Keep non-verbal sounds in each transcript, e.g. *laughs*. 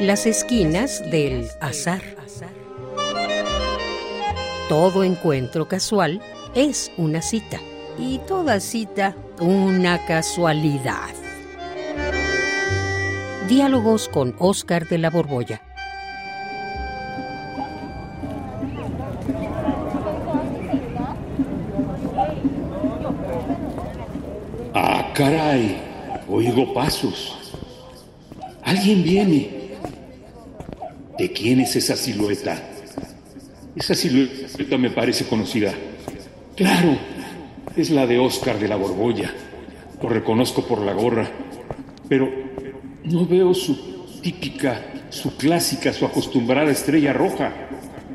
Las esquinas del azar. Todo encuentro casual es una cita y toda cita una casualidad. Diálogos con Oscar de la Borbolla. Ah, caray, oigo pasos. Alguien viene. ¿De quién es esa silueta? Esa silueta me parece conocida. Claro, es la de Oscar de la Borbolla. Lo reconozco por la gorra. Pero no veo su típica, su clásica, su acostumbrada estrella roja.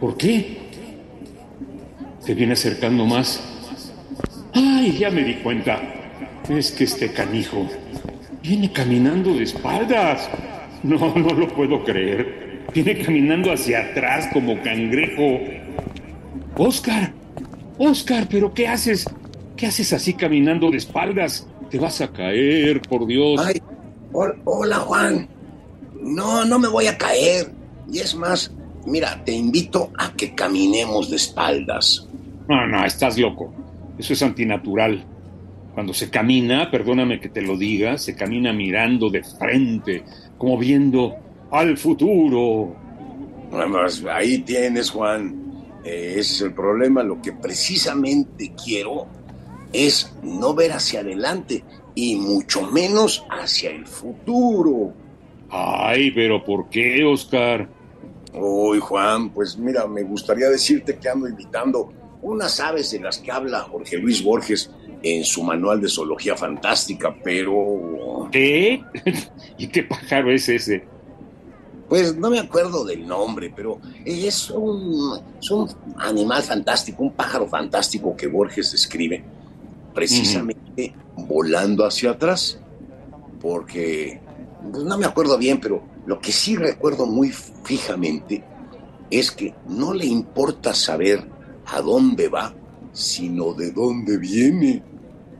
¿Por qué? Se viene acercando más. ¡Ay, ya me di cuenta! Es que este canijo viene caminando de espaldas. No, no lo puedo creer. Viene caminando hacia atrás como cangrejo. Oscar, Oscar, ¿pero qué haces? ¿Qué haces así caminando de espaldas? Te vas a caer, por Dios. Ay, hola Juan. No, no me voy a caer. Y es más, mira, te invito a que caminemos de espaldas. No, no, estás loco. Eso es antinatural. Cuando se camina, perdóname que te lo diga, se camina mirando de frente, como viendo al futuro. Ahí tienes, Juan. Eh, ese es el problema. Lo que precisamente quiero es no ver hacia adelante y mucho menos hacia el futuro. Ay, pero ¿por qué, Oscar? Uy, Juan, pues mira, me gustaría decirte que ando invitando unas aves de las que habla Jorge Luis Borges en su manual de zoología fantástica, pero... ¿Qué? *laughs* ¿Y qué pájaro es ese? Pues no me acuerdo del nombre, pero es un, es un animal fantástico, un pájaro fantástico que Borges describe precisamente volando hacia atrás, porque pues, no me acuerdo bien, pero lo que sí recuerdo muy fijamente es que no le importa saber a dónde va, sino de dónde viene.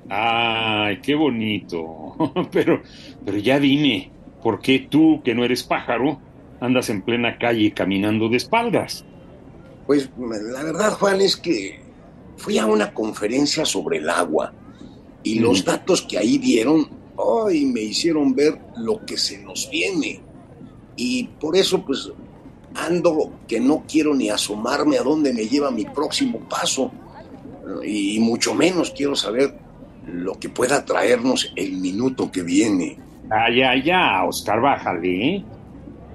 Ay, qué bonito. *laughs* pero, pero ya dime, ¿por qué tú, que no eres pájaro, andas en plena calle caminando de espaldas? Pues la verdad, Juan, es que fui a una conferencia sobre el agua y los datos que ahí dieron, hoy me hicieron ver lo que se nos viene. Y por eso, pues, ando que no quiero ni asomarme a dónde me lleva mi próximo paso. Y mucho menos quiero saber lo que pueda traernos el minuto que viene. Ah, ya, ya, Oscar, bájale.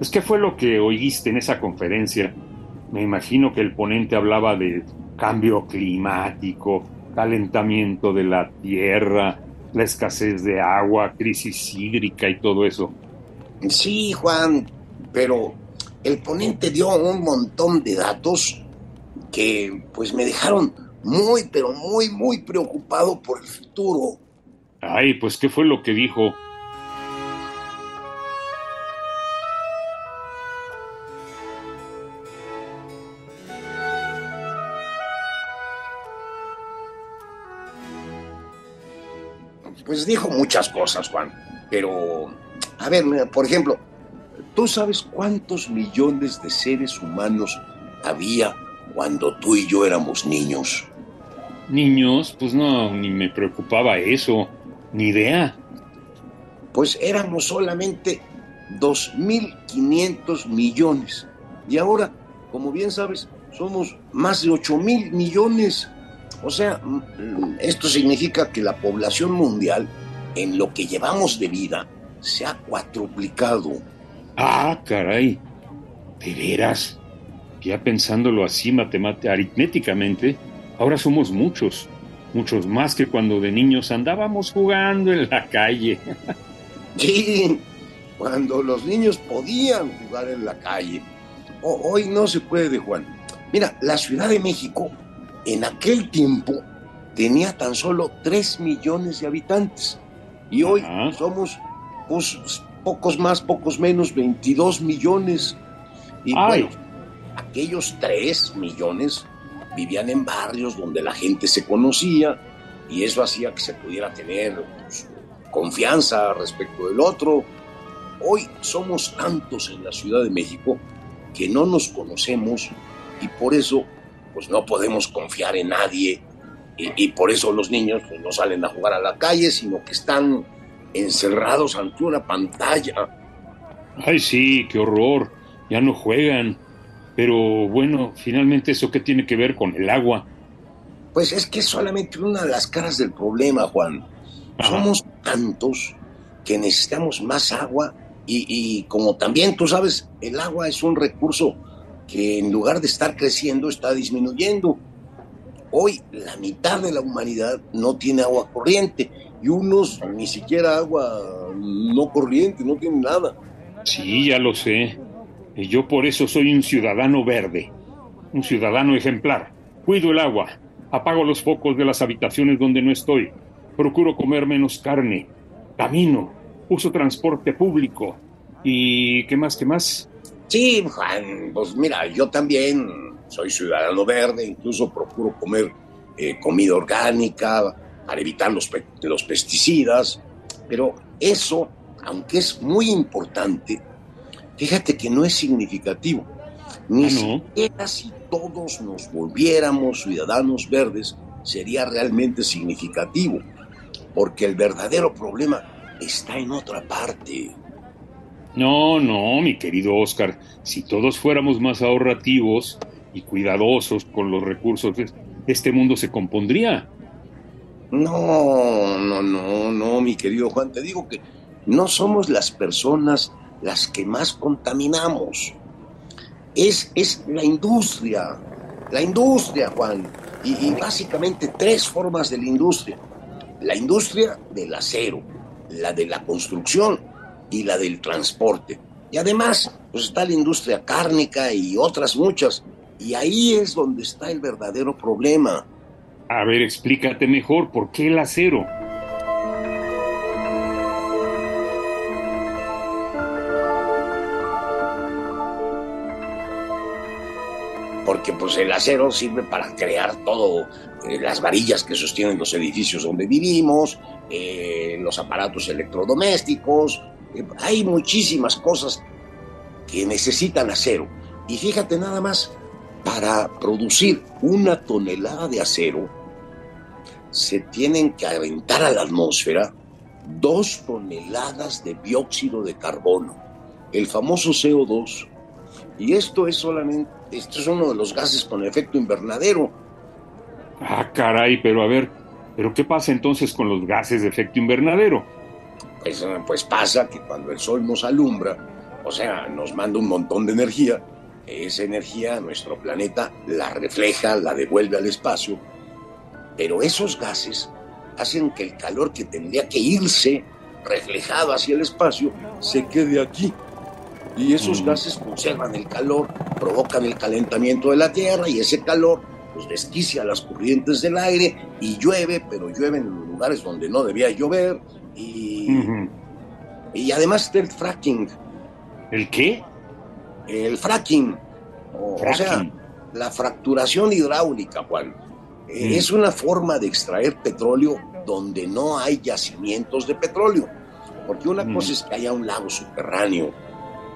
Pues, ¿qué fue lo que oíste en esa conferencia? Me imagino que el ponente hablaba de cambio climático, calentamiento de la tierra, la escasez de agua, crisis hídrica y todo eso. Sí, Juan, pero el ponente dio un montón de datos que pues me dejaron muy, pero muy, muy preocupado por el futuro. Ay, pues ¿qué fue lo que dijo? Pues dijo muchas cosas, Juan. Pero, a ver, por ejemplo, ¿tú sabes cuántos millones de seres humanos había cuando tú y yo éramos niños? Niños, pues no, ni me preocupaba eso, ni idea. Pues éramos solamente 2.500 millones. Y ahora, como bien sabes, somos más de 8.000 millones. O sea, esto significa que la población mundial, en lo que llevamos de vida, se ha cuatruplicado. Ah, caray. ¿De veras? Ya pensándolo así aritméticamente, ahora somos muchos, muchos más que cuando de niños andábamos jugando en la calle. *laughs* Sí, cuando los niños podían jugar en la calle. hoy no se puede, Juan. Mira, la Ciudad de México en aquel tiempo tenía tan solo 3 millones de habitantes y hoy somos pues, pocos más, pocos menos, 22 millones. Y bueno, aquellos 3 millones vivían en barrios donde la gente se conocía y eso hacía que se pudiera tener pues, confianza respecto del otro. hoy somos tantos en la Ciudad de México que no nos conocemos y por eso pues no podemos confiar en nadie y, por eso los niños pues, no salen a jugar a la calle, sino que están encerrados ante una pantalla. Ay, sí, qué horror. Ya no juegan. Pero bueno, finalmente eso qué tiene que ver con el agua. Pues es que es solamente una de las caras del problema, Juan. Somos tantos que necesitamos más agua y, como también tú sabes, el agua es un recurso que en lugar de estar creciendo está disminuyendo. Hoy la mitad de la humanidad no tiene agua corriente y unos ni siquiera agua no corriente, no tienen nada. Sí, ya lo sé. Y yo por eso soy un ciudadano verde, un ciudadano ejemplar. Cuido el agua, apago los focos de las habitaciones donde no estoy, procuro comer menos carne, camino, uso transporte público. ¿Y qué más, qué más? Sí, Juan, pues mira, yo también soy ciudadano verde, incluso procuro comer eh, comida orgánica para evitar los, los pesticidas, pero eso, aunque es muy importante, fíjate que no es significativo. Ni ah, siquiera si todos nos volviéramos ciudadanos verdes sería realmente significativo, porque el verdadero problema está en otra parte. No, no, mi querido Oscar, si todos fuéramos más ahorrativos y cuidadosos con los recursos, este mundo se compondría. No, no, no, no, mi querido Juan, te digo que no somos las personas las que más contaminamos. Es, es la industria, la industria, Juan, y básicamente tres formas de la industria. La industria del acero, la de la construcción y la del transporte. Y además, pues está la industria cárnica y otras muchas. Y ahí es donde está el verdadero problema. A ver, explícate mejor, ¿por qué el acero? porque pues el acero sirve para crear todo, eh, las varillas que sostienen los edificios donde vivimos, eh, los aparatos electrodomésticos, hay muchísimas cosas que necesitan acero. Y fíjate nada más, para producir una tonelada de acero, se tienen que aventar a la atmósfera dos toneladas de dióxido de carbono, el famoso CO2. Y esto es solamente esto es uno de los gases con efecto invernadero. Ah, caray, pero a ver, ¿pero qué pasa entonces con los gases de efecto invernadero? Pues, pues pasa que cuando el sol nos alumbra, o sea, nos manda un montón de energía, esa energía nuestro planeta la refleja, la devuelve al espacio, pero esos gases hacen que el calor que tendría que irse reflejado hacia el espacio se quede aquí. Y esos gases conservan el calor, provocan el calentamiento de la Tierra y ese calor pues desquicia las corrientes del aire y llueve, pero llueve en lugares donde no debía llover y, y además del fracking. ¿El qué? El fracking. O, sea, la fracturación hidráulica, Juan. Eh, mm. Es una forma de extraer petróleo donde no hay yacimientos de petróleo. Porque una mm. cosa es que haya un lago subterráneo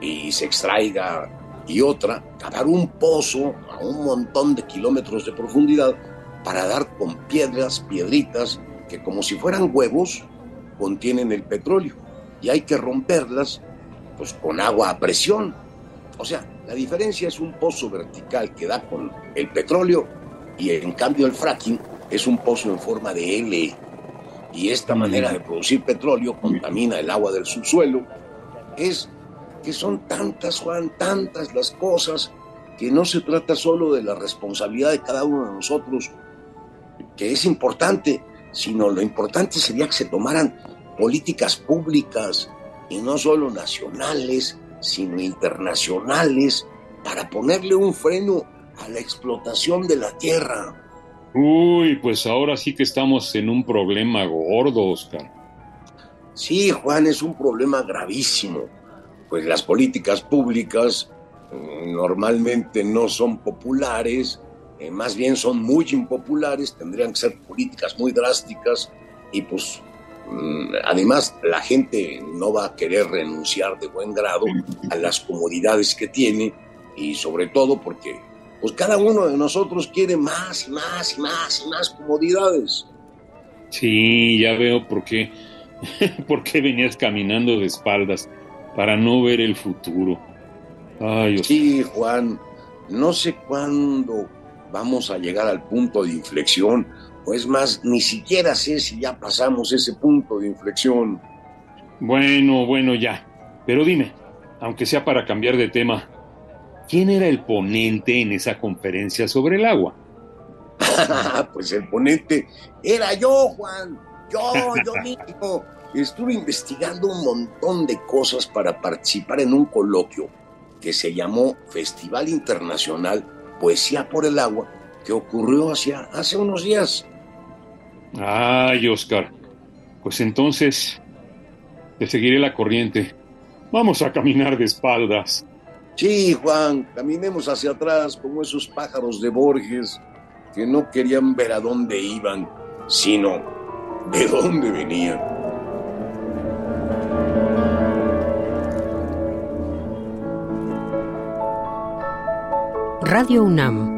y se extraiga y otra, cavar un pozo a un montón de kilómetros de profundidad para dar con piedras, piedritas, que como si fueran huevos, contienen el petróleo. Y hay que romperlas pues con agua a presión. O sea, la diferencia es un pozo vertical que da con el petróleo y en cambio el fracking es un pozo en forma de L. Y esta manera de producir petróleo contamina el agua del subsuelo. Es que son tantas, Juan, tantas las cosas, que no se trata solo de la responsabilidad de cada uno de nosotros, que es importante, sino lo importante sería que se tomaran políticas públicas y no solo nacionales, sino internacionales, para ponerle un freno a la explotación de la tierra. Uy, pues ahora sí que estamos en un problema gordo, Oscar. Sí, Juan, es un problema gravísimo pues las políticas públicas mm, normalmente no son populares, eh, más bien son muy impopulares, tendrían que ser políticas muy drásticas y pues además, la gente no va a querer renunciar de buen grado a las comodidades que tiene y sobre todo porque pues cada uno de nosotros quiere más y más y más y más comodidades. Sí, ya veo por qué, *laughs* por qué venías caminando de espaldas para no ver el futuro. Ay, sí, Juan, no sé cuándo vamos a llegar al punto de inflexión, o es más, ni siquiera sé si ya pasamos ese punto de inflexión. Bueno, bueno, ya. Pero dime, aunque sea para cambiar de tema, ¿quién era el ponente en esa conferencia sobre el agua? *laughs* pues el ponente era yo, Juan. Yo, yo *laughs* mismo. Estuve investigando un montón de cosas para participar en un coloquio que se llamó Festival Internacional Poesía por el Agua, que ocurrió hacia, hace unos días. Ay, Oscar. Pues entonces te seguiré la corriente. Vamos a caminar de espaldas. Sí, Juan, caminemos hacia atrás como esos pájaros de Borges que no querían ver a dónde iban, sino de dónde venían. Radio UNAM,